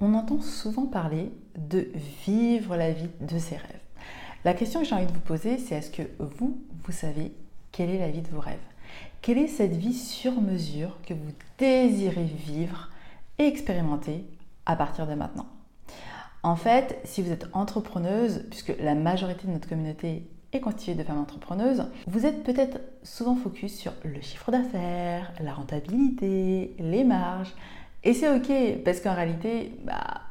On entend souvent parler de vivre la vie de ses rêves. La question que j'ai envie de vous poser, c'est est-ce que vous, vous savez quelle est la vie de vos rêves? Quelle est cette vie sur mesure que vous désirez vivre et expérimenter à partir de maintenant? En fait, si vous êtes entrepreneuse, puisque la majorité de notre communauté est constituée de femmes entrepreneuses, vous êtes peut-être souvent focus sur le chiffre d'affaires, la rentabilité, les marges, et c'est ok, parce qu'en réalité, bah,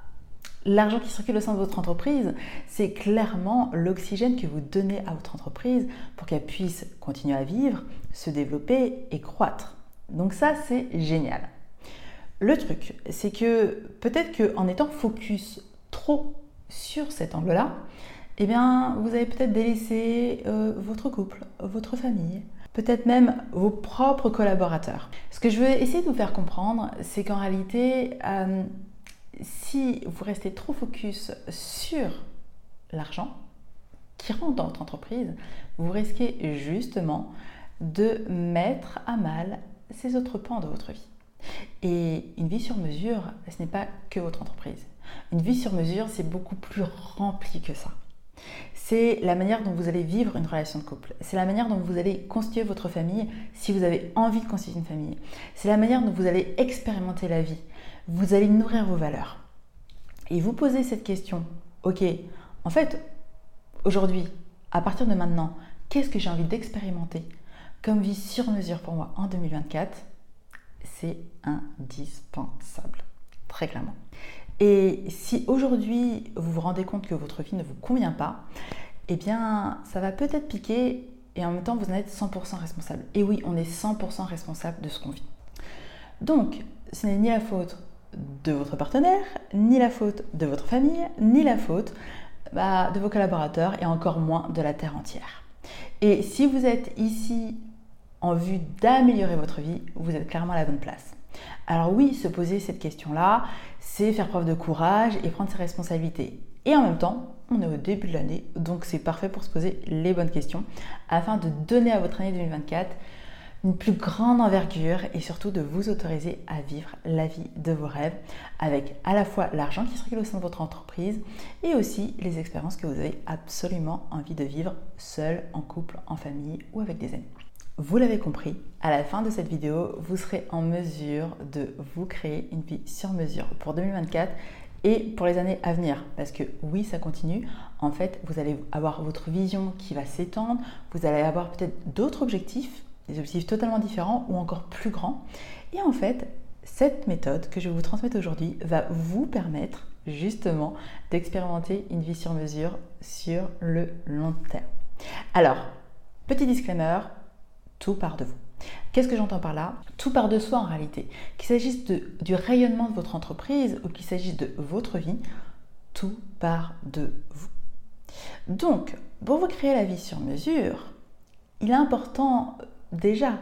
l'argent qui circule au sein de votre entreprise, c'est clairement l'oxygène que vous donnez à votre entreprise pour qu'elle puisse continuer à vivre, se développer et croître. Donc ça, c'est génial. Le truc, c'est que peut-être qu'en étant focus trop sur cet angle-là, eh bien, vous avez peut-être délaissé euh, votre couple, votre famille, peut-être même vos propres collaborateurs. Ce que je veux essayer de vous faire comprendre, c'est qu'en réalité, euh, si vous restez trop focus sur l'argent qui rentre dans votre entreprise, vous risquez justement de mettre à mal ces autres pans de votre vie. Et une vie sur mesure, ce n'est pas que votre entreprise. Une vie sur mesure, c'est beaucoup plus rempli que ça c'est la manière dont vous allez vivre une relation de couple. C'est la manière dont vous allez constituer votre famille si vous avez envie de constituer une famille. C'est la manière dont vous allez expérimenter la vie. Vous allez nourrir vos valeurs. Et vous posez cette question, ok, en fait, aujourd'hui, à partir de maintenant, qu'est-ce que j'ai envie d'expérimenter comme vie sur mesure pour moi en 2024 C'est indispensable, très clairement. Et si aujourd'hui vous vous rendez compte que votre vie ne vous convient pas, eh bien ça va peut-être piquer et en même temps vous en êtes 100% responsable. Et oui, on est 100% responsable de ce qu'on vit. Donc, ce n'est ni la faute de votre partenaire, ni la faute de votre famille, ni la faute bah, de vos collaborateurs et encore moins de la Terre entière. Et si vous êtes ici en vue d'améliorer votre vie, vous êtes clairement à la bonne place. Alors oui, se poser cette question-là, c'est faire preuve de courage et prendre ses responsabilités. Et en même temps, on est au début de l'année, donc c'est parfait pour se poser les bonnes questions afin de donner à votre année 2024 une plus grande envergure et surtout de vous autoriser à vivre la vie de vos rêves avec à la fois l'argent qui circule au sein de votre entreprise et aussi les expériences que vous avez absolument envie de vivre seul, en couple, en famille ou avec des amis. Vous l'avez compris, à la fin de cette vidéo, vous serez en mesure de vous créer une vie sur mesure pour 2024 et pour les années à venir. Parce que oui, ça continue. En fait, vous allez avoir votre vision qui va s'étendre. Vous allez avoir peut-être d'autres objectifs, des objectifs totalement différents ou encore plus grands. Et en fait, cette méthode que je vais vous transmettre aujourd'hui va vous permettre justement d'expérimenter une vie sur mesure sur le long terme. Alors, petit disclaimer, tout part de vous. Qu'est-ce que j'entends par là? Tout part de soi en réalité. Qu'il s'agisse du rayonnement de votre entreprise ou qu'il s'agisse de votre vie, tout part de vous. Donc, pour vous créer la vie sur mesure, il est important déjà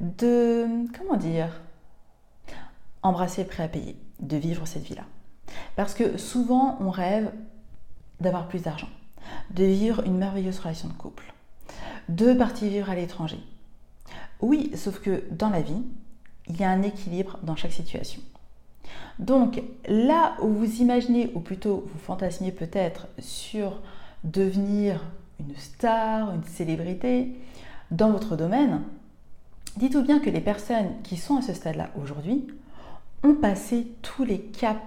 de, comment dire, embrasser le prêt à payer, de vivre cette vie-là. Parce que souvent, on rêve d'avoir plus d'argent, de vivre une merveilleuse relation de couple, de partir vivre à l'étranger, oui, sauf que dans la vie, il y a un équilibre dans chaque situation. Donc là où vous imaginez, ou plutôt vous fantasmiez peut-être sur devenir une star, une célébrité dans votre domaine, dites-vous bien que les personnes qui sont à ce stade-là aujourd'hui ont passé tous les caps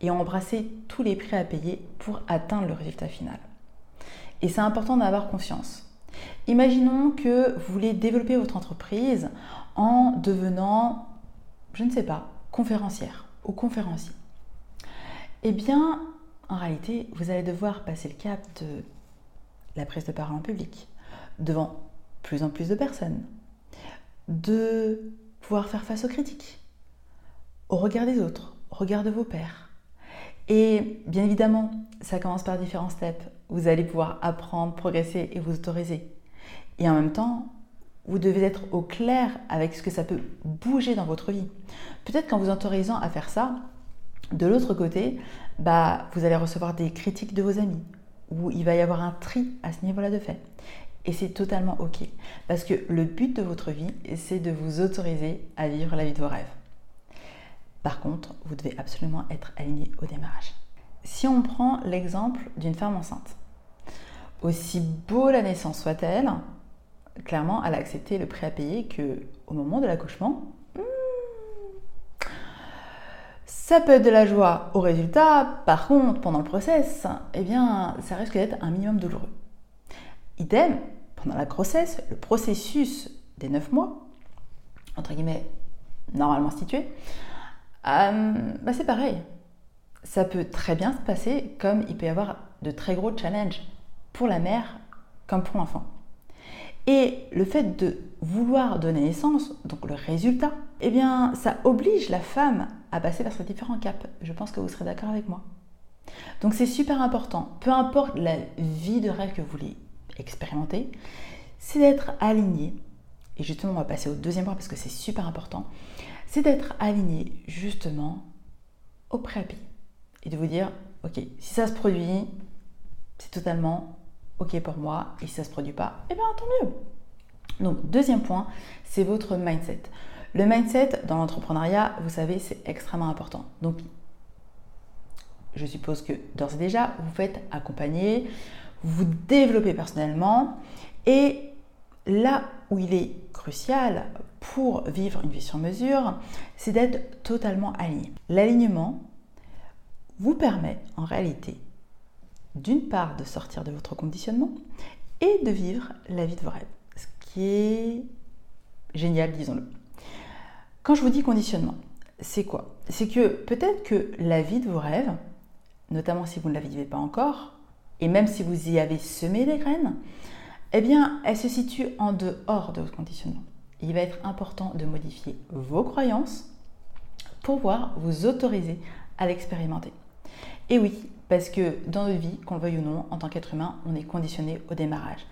et ont embrassé tous les prix à payer pour atteindre le résultat final. Et c'est important d'avoir conscience. Imaginons que vous voulez développer votre entreprise en devenant, je ne sais pas, conférencière ou conférencier. Eh bien, en réalité, vous allez devoir passer le cap de la prise de parole en public, devant plus en plus de personnes, de pouvoir faire face aux critiques, au regard des autres, au regard de vos pairs. Et bien évidemment, ça commence par différents steps. Vous allez pouvoir apprendre, progresser et vous autoriser. Et en même temps, vous devez être au clair avec ce que ça peut bouger dans votre vie. Peut-être qu'en vous autorisant à faire ça, de l'autre côté, bah, vous allez recevoir des critiques de vos amis, ou il va y avoir un tri à ce niveau-là de fait. Et c'est totalement OK. Parce que le but de votre vie, c'est de vous autoriser à vivre la vie de vos rêves. Par contre, vous devez absolument être aligné au démarrage. Si on prend l'exemple d'une femme enceinte, aussi beau la naissance soit-elle, clairement, elle a accepté le prix à payer que au moment de l'accouchement, hmm, ça peut être de la joie au résultat, par contre, pendant le process, eh bien, ça risque d'être un minimum douloureux. Idem, pendant la grossesse, le processus des 9 mois, entre guillemets, normalement situé, euh, bah c'est pareil. Ça peut très bien se passer comme il peut y avoir de très gros challenges pour la mère comme pour l'enfant. Et le fait de vouloir donner naissance, donc le résultat, eh bien, ça oblige la femme à passer par ces différents caps. Je pense que vous serez d'accord avec moi. Donc c'est super important, peu importe la vie de rêve que vous voulez expérimenter, c'est d'être aligné. Et justement, on va passer au deuxième point parce que c'est super important. C'est d'être aligné justement au préappui et de vous dire, ok, si ça se produit, c'est totalement ok pour moi. Et si ça se produit pas, eh bien tant mieux. Donc deuxième point, c'est votre mindset. Le mindset dans l'entrepreneuriat, vous savez, c'est extrêmement important. Donc je suppose que d'ores et déjà, vous faites accompagner, vous développez personnellement et là où il est crucial pour vivre une vie sur mesure, c'est d'être totalement aligné. L'alignement vous permet en réalité d'une part de sortir de votre conditionnement et de vivre la vie de vos rêves. Ce qui est génial, disons-le. Quand je vous dis conditionnement, c'est quoi? C'est que peut-être que la vie de vos rêves, notamment si vous ne la vivez pas encore, et même si vous y avez semé des graines, eh bien, elle se situe en dehors de votre conditionnement. Il va être important de modifier vos croyances pour pouvoir vous autoriser à l'expérimenter. Et oui, parce que dans notre vie, qu'on le veuille ou non, en tant qu'être humain, on est conditionné au démarrage.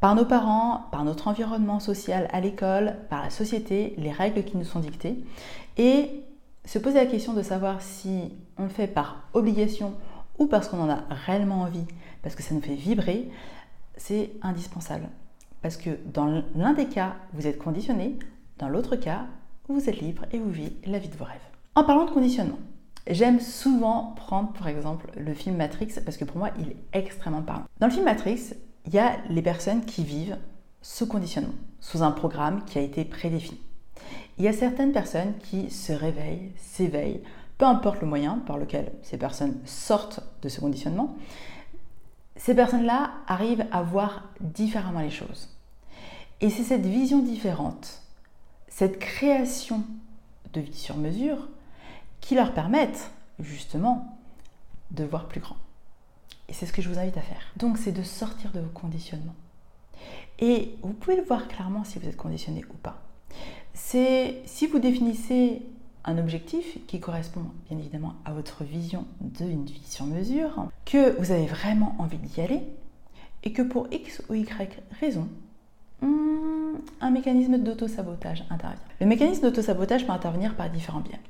Par nos parents, par notre environnement social à l'école, par la société, les règles qui nous sont dictées. Et se poser la question de savoir si on le fait par obligation ou parce qu'on en a réellement envie, parce que ça nous fait vibrer, c'est indispensable. Parce que dans l'un des cas, vous êtes conditionné, dans l'autre cas, vous êtes libre et vous vivez la vie de vos rêves. En parlant de conditionnement, J'aime souvent prendre par exemple le film Matrix parce que pour moi il est extrêmement parlant. Dans le film Matrix, il y a les personnes qui vivent sous conditionnement, sous un programme qui a été prédéfini. Il y a certaines personnes qui se réveillent, s'éveillent, peu importe le moyen par lequel ces personnes sortent de ce conditionnement, ces personnes-là arrivent à voir différemment les choses. Et c'est cette vision différente, cette création de vie sur mesure qui leur permettent justement de voir plus grand. Et c'est ce que je vous invite à faire. Donc c'est de sortir de vos conditionnements. Et vous pouvez le voir clairement si vous êtes conditionné ou pas. C'est si vous définissez un objectif qui correspond bien évidemment à votre vision d'une vie sur mesure, que vous avez vraiment envie d'y aller, et que pour X ou Y raison, hmm, un mécanisme d'auto-sabotage intervient. Le mécanisme d'auto-sabotage peut intervenir par différents biais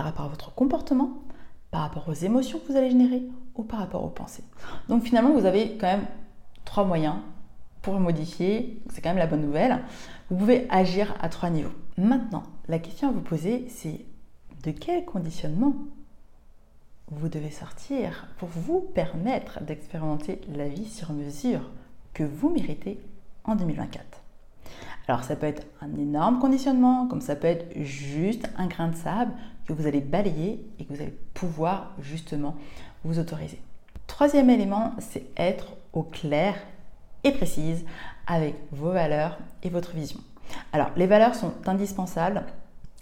par rapport à votre comportement, par rapport aux émotions que vous allez générer ou par rapport aux pensées. Donc finalement, vous avez quand même trois moyens pour le modifier. C'est quand même la bonne nouvelle. Vous pouvez agir à trois niveaux. Maintenant, la question à vous poser, c'est de quel conditionnement vous devez sortir pour vous permettre d'expérimenter la vie sur mesure que vous méritez en 2024. Alors ça peut être un énorme conditionnement, comme ça peut être juste un grain de sable que vous allez balayer et que vous allez pouvoir justement vous autoriser. Troisième élément, c'est être au clair et précise avec vos valeurs et votre vision. Alors les valeurs sont indispensables,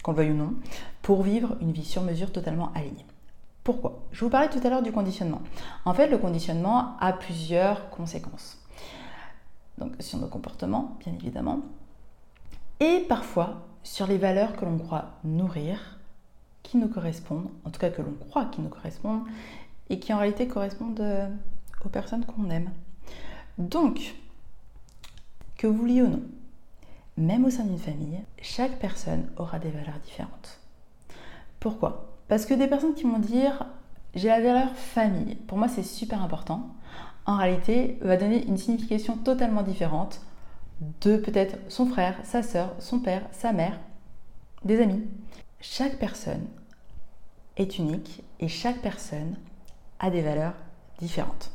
qu'on le veuille ou non, pour vivre une vie sur mesure totalement alignée. Pourquoi? Je vous parlais tout à l'heure du conditionnement. En fait, le conditionnement a plusieurs conséquences. Donc sur nos comportements, bien évidemment, et parfois sur les valeurs que l'on croit nourrir, qui nous correspondent, en tout cas que l'on croit qui nous correspondent, et qui en réalité correspondent euh, aux personnes qu'on aime. Donc, que vous vouliez ou non, même au sein d'une famille, chaque personne aura des valeurs différentes. Pourquoi? Parce que des personnes qui vont dire j'ai la valeur famille, pour moi c'est super important, en réalité va donner une signification totalement différente de peut-être son frère, sa sœur, son père, sa mère, des amis. Chaque personne est unique et chaque personne a des valeurs différentes.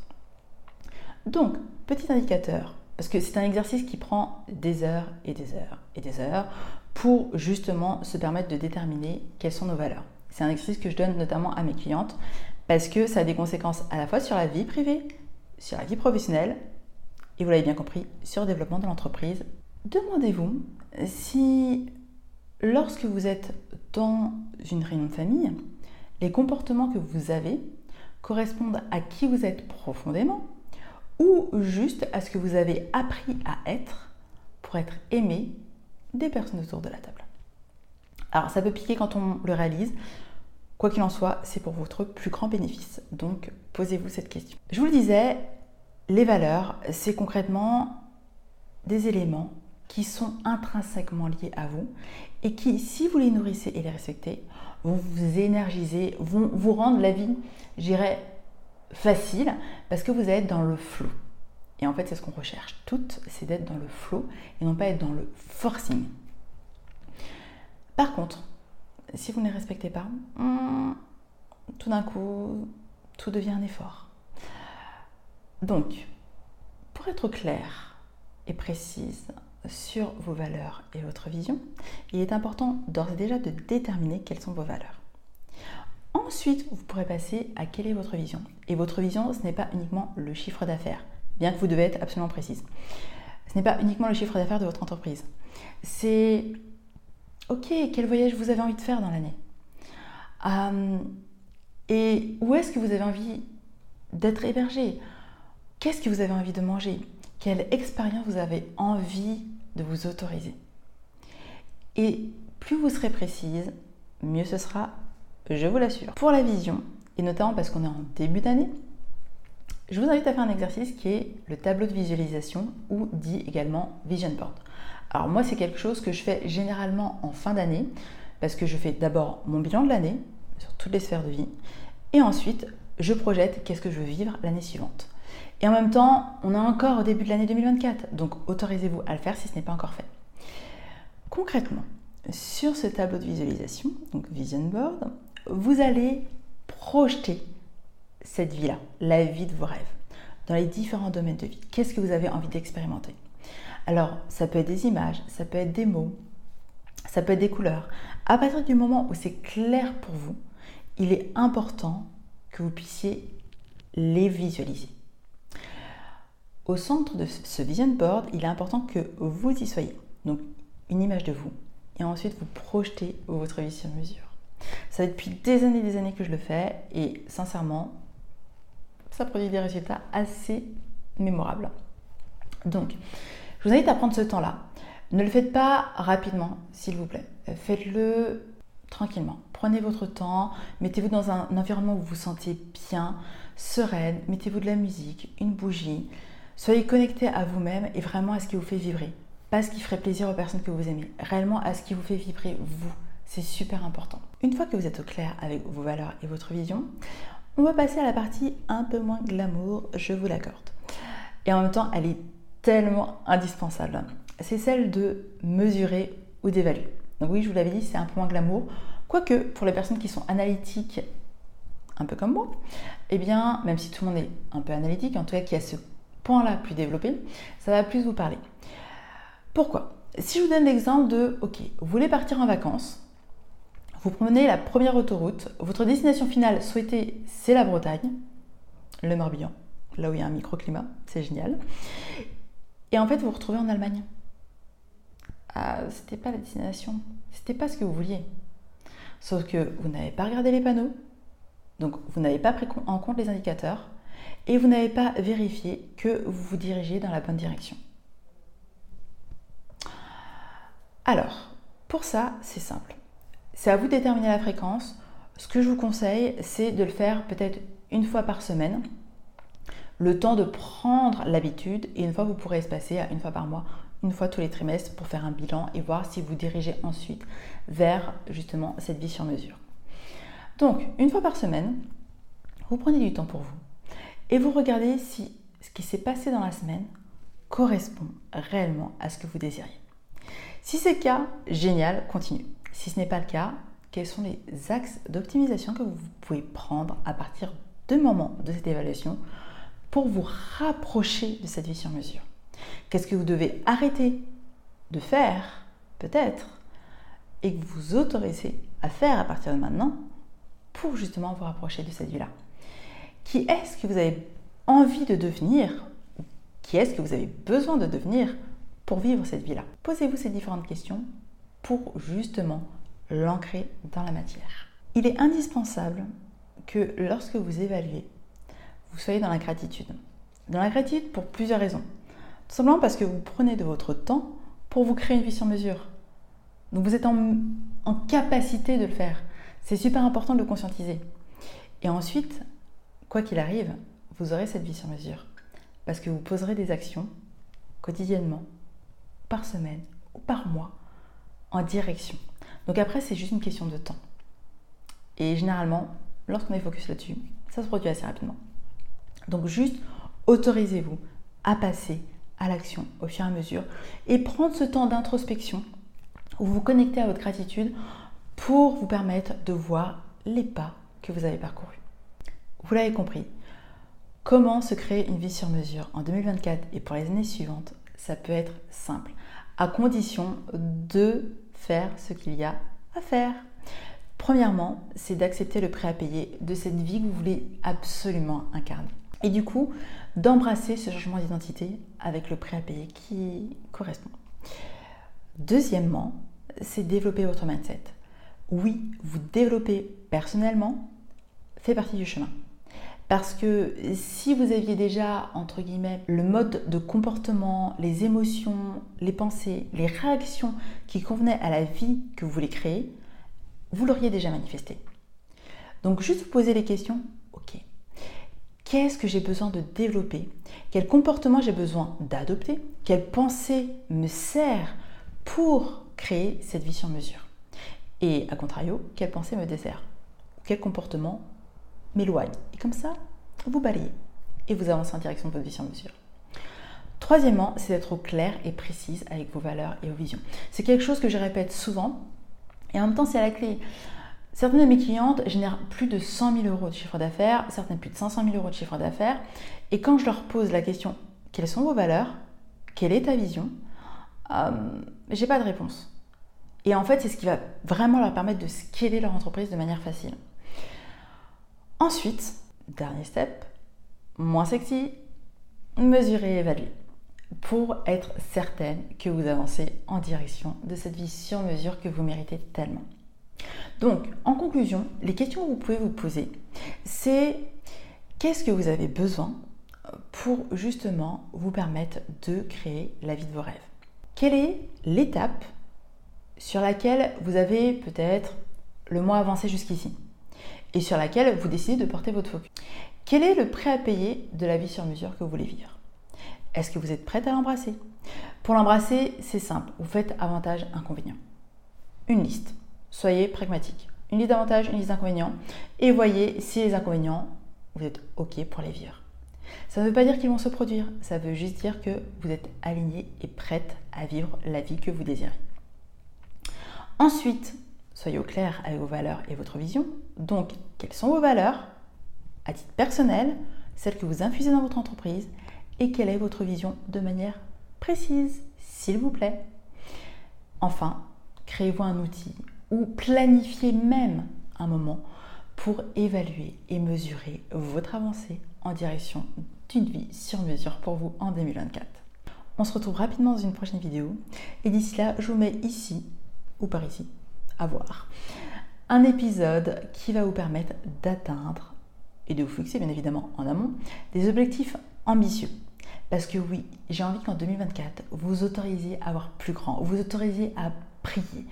Donc, petit indicateur, parce que c'est un exercice qui prend des heures et des heures et des heures pour justement se permettre de déterminer quelles sont nos valeurs. C'est un exercice que je donne notamment à mes clientes parce que ça a des conséquences à la fois sur la vie privée, sur la vie professionnelle et vous l'avez bien compris, sur le développement de l'entreprise. Demandez-vous si lorsque vous êtes dans une réunion de famille, les comportements que vous avez correspondent à qui vous êtes profondément ou juste à ce que vous avez appris à être pour être aimé des personnes autour de la table. Alors ça peut piquer quand on le réalise. Quoi qu'il en soit, c'est pour votre plus grand bénéfice. Donc posez-vous cette question. Je vous le disais, les valeurs, c'est concrètement des éléments qui sont intrinsèquement liés à vous et qui, si vous les nourrissez et les respectez, vont vous énergiser, vont vous rendre la vie, j'irais, facile parce que vous êtes dans le flot. Et en fait, c'est ce qu'on recherche toutes, c'est d'être dans le flow et non pas être dans le forcing. Par contre, si vous ne les respectez pas, hmm, tout d'un coup, tout devient un effort. Donc, pour être clair et précise sur vos valeurs et votre vision, il est important d'ores et déjà de déterminer quelles sont vos valeurs. Ensuite, vous pourrez passer à quelle est votre vision. Et votre vision, ce n'est pas uniquement le chiffre d'affaires, bien que vous devez être absolument précise. Ce n'est pas uniquement le chiffre d'affaires de votre entreprise. C'est, ok, quel voyage vous avez envie de faire dans l'année? Euh, Et où est-ce que vous avez envie d'être hébergé? Qu'est-ce que vous avez envie de manger? Quelle expérience vous avez envie de vous autoriser Et plus vous serez précise, mieux ce sera je vous l'assure. Pour la vision, et notamment parce qu'on est en début d'année, je vous invite à faire un exercice qui est le tableau de visualisation ou dit également Vision Board. Alors moi, c'est quelque chose que je fais généralement en fin d'année parce que je fais d'abord mon bilan de l'année sur toutes les sphères de vie et ensuite je projette qu'est-ce que je veux vivre l'année suivante. Et en même temps, on est encore au début de l'année 2024, donc autorisez-vous à le faire si ce n'est pas encore fait. Concrètement, sur ce tableau de visualisation, donc Vision Board, vous allez projeter cette vie-là, la vie de vos rêves, dans les différents domaines de vie. Qu'est-ce que vous avez envie d'expérimenter? Alors, ça peut être des images, ça peut être des mots, ça peut être des couleurs. À partir du moment où c'est clair pour vous, il est important que vous puissiez les visualiser. Au centre de ce vision board, il est important que vous y soyez. Donc, une image de vous. Et ensuite, vous projetez votre vie sur mesure. Ça fait depuis des années et des années que je le fais et sincèrement, ça produit des résultats assez mémorables. Donc, je vous invite à prendre ce temps-là. Ne le faites pas rapidement, s'il vous plaît. Faites-le tranquillement. Prenez votre temps, mettez-vous dans un environnement où vous vous sentez bien, sereine, mettez-vous de la musique, une bougie. Soyez connecté à vous-même et vraiment à ce qui vous fait vibrer. Pas ce qui ferait plaisir aux personnes que vous aimez, réellement à ce qui vous fait vibrer vous. C'est super important. Une fois que vous êtes au clair avec vos valeurs et votre vision, on va passer à la partie un peu moins glamour, je vous l'accorde. Et en même temps, elle est tellement indispensable. C'est celle de mesurer ou d'évaluer. Donc oui, je vous l'avais dit, c'est un peu moins glamour. Quoique, pour les personnes qui sont analytiques, un peu comme moi, eh bien, même si tout le monde est un peu analytique, en tout cas qui a ce point-là plus développé, ça va plus vous parler. Pourquoi? Si je vous donne l'exemple de, ok, vous voulez partir en vacances, vous prenez la première autoroute. Votre destination finale souhaitée, c'est la Bretagne, le Morbihan, là où il y a un microclimat, c'est génial. Et en fait, vous vous retrouvez en Allemagne. Ah, c'était pas la destination, c'était pas ce que vous vouliez. Sauf que vous n'avez pas regardé les panneaux, donc vous n'avez pas pris en compte les indicateurs et vous n'avez pas vérifié que vous vous dirigez dans la bonne direction. Alors, pour ça, c'est simple. C'est à vous de déterminer la fréquence. Ce que je vous conseille, c'est de le faire peut-être une fois par semaine, le temps de prendre l'habitude, et une fois vous pourrez espacer à une fois par mois, une fois tous les trimestres pour faire un bilan et voir si vous dirigez ensuite vers justement cette vie sur mesure. Donc, une fois par semaine, vous prenez du temps pour vous et vous regardez si ce qui s'est passé dans la semaine correspond réellement à ce que vous désiriez. Si c'est le cas, génial, continue. Si ce n'est pas le cas, quels sont les axes d'optimisation que vous pouvez prendre à partir de moment de cette évaluation pour vous rapprocher de cette vie sur mesure? Qu'est-ce que vous devez arrêter de faire, peut-être, et que vous autorisez à faire à partir de maintenant pour justement vous rapprocher de cette vie-là? Qui est-ce que vous avez envie de devenir Qui est-ce que vous avez besoin de devenir pour vivre cette vie-là? Posez-vous ces différentes questions pour justement l'ancrer dans la matière. Il est indispensable que lorsque vous évaluez, vous soyez dans la gratitude. Dans la gratitude pour plusieurs raisons. Tout simplement parce que vous prenez de votre temps pour vous créer une vie sur mesure. Donc vous êtes en, en capacité de le faire. C'est super important de le conscientiser. Et ensuite, quoi qu'il arrive, vous aurez cette vie sur mesure. Parce que vous poserez des actions quotidiennement, par semaine ou par mois, en direction. Donc après, c'est juste une question de temps. Et généralement, lorsqu'on est focus là-dessus, ça se produit assez rapidement. Donc juste autorisez-vous à passer à l'action au fur et à mesure et prendre ce temps d'introspection où vous vous connectez à votre gratitude pour vous permettre de voir les pas que vous avez parcourus. Vous l'avez compris, comment se créer une vie sur mesure en 2024 et pour les années suivantes, ça peut être simple, à condition de faire ce qu'il y a à faire. Premièrement, c'est d'accepter le prêt à payer de cette vie que vous voulez absolument incarner. Et du coup, d'embrasser ce changement d'identité avec le prêt à payer qui correspond. Deuxièmement, c'est développer votre mindset. Oui, vous développer personnellement fait partie du chemin. Parce que si vous aviez déjà, entre guillemets, le mode de comportement, les émotions, les pensées, les réactions qui convenaient à la vie que vous voulez créer, vous l'auriez déjà manifesté. Donc juste vous poser les questions, ok, qu'est-ce que j'ai besoin de développer? Quel comportement j'ai besoin d'adopter? Quelle pensée me sert pour créer cette vie sur mesure? Et à contrario, quelle pensée me dessert? Quel comportement m'éloigne Et comme ça, vous balayez et vous avancez en direction de votre vie sur mesure. Troisièmement, c'est d'être clair et précise avec vos valeurs et vos visions. C'est quelque chose que je répète souvent et en même temps, c'est à la clé. Certaines de mes clientes génèrent plus de 100 000 euros de chiffre d'affaires, certaines plus de 500 000 euros de chiffre d'affaires. Et quand je leur pose la question, quelles sont vos valeurs? Quelle est ta vision? Euh, J'ai pas de réponse. Et en fait, c'est ce qui va vraiment leur permettre de scaler leur entreprise de manière facile. Ensuite, dernier step, moins sexy, mesurer et évaluer. Pour être certaine que vous avancez en direction de cette vie sur mesure que vous méritez tellement. Donc, en conclusion, les questions que vous pouvez vous poser, c'est qu'est-ce que vous avez besoin pour justement vous permettre de créer la vie de vos rêves? Quelle est l'étape sur laquelle vous avez peut-être le moins avancé jusqu'ici? Et sur laquelle vous décidez de porter votre focus Quel est le prêt à payer de la vie sur mesure que vous voulez vivre? Est-ce que vous êtes prête à l'embrasser? Pour l'embrasser, c'est simple. Vous faites avantage, inconvénient. Une liste. Soyez pragmatique. Une liste d'avantages, une liste d'inconvénients. Et voyez si les inconvénients, vous êtes OK pour les vivre. Ça ne veut pas dire qu'ils vont se produire. Ça veut juste dire que vous êtes aligné et prête à vivre la vie que vous désirez. Ensuite, soyez au clair avec vos valeurs et votre vision. Donc, quelles sont vos valeurs? À titre personnel, celles que vous infusez dans votre entreprise et quelle est votre vision de manière précise, s'il vous plaît? Enfin, créez-vous un outil ou planifiez même un moment pour évaluer et mesurer votre avancée en direction d'une vie sur mesure pour vous en 2024. On se retrouve rapidement dans une prochaine vidéo et d'ici là, je vous mets ici ou par ici, à voir, un épisode qui va vous permettre d'atteindre et de vous fixer bien évidemment en amont des objectifs ambitieux. Parce que oui, j'ai envie qu'en 2024, vous autorisiez à avoir plus grand, vous autorisiez à prier,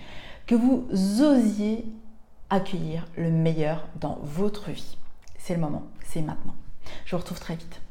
que vous osiez accueillir le meilleur dans votre vie. C'est le moment, c'est maintenant. Je vous retrouve très vite.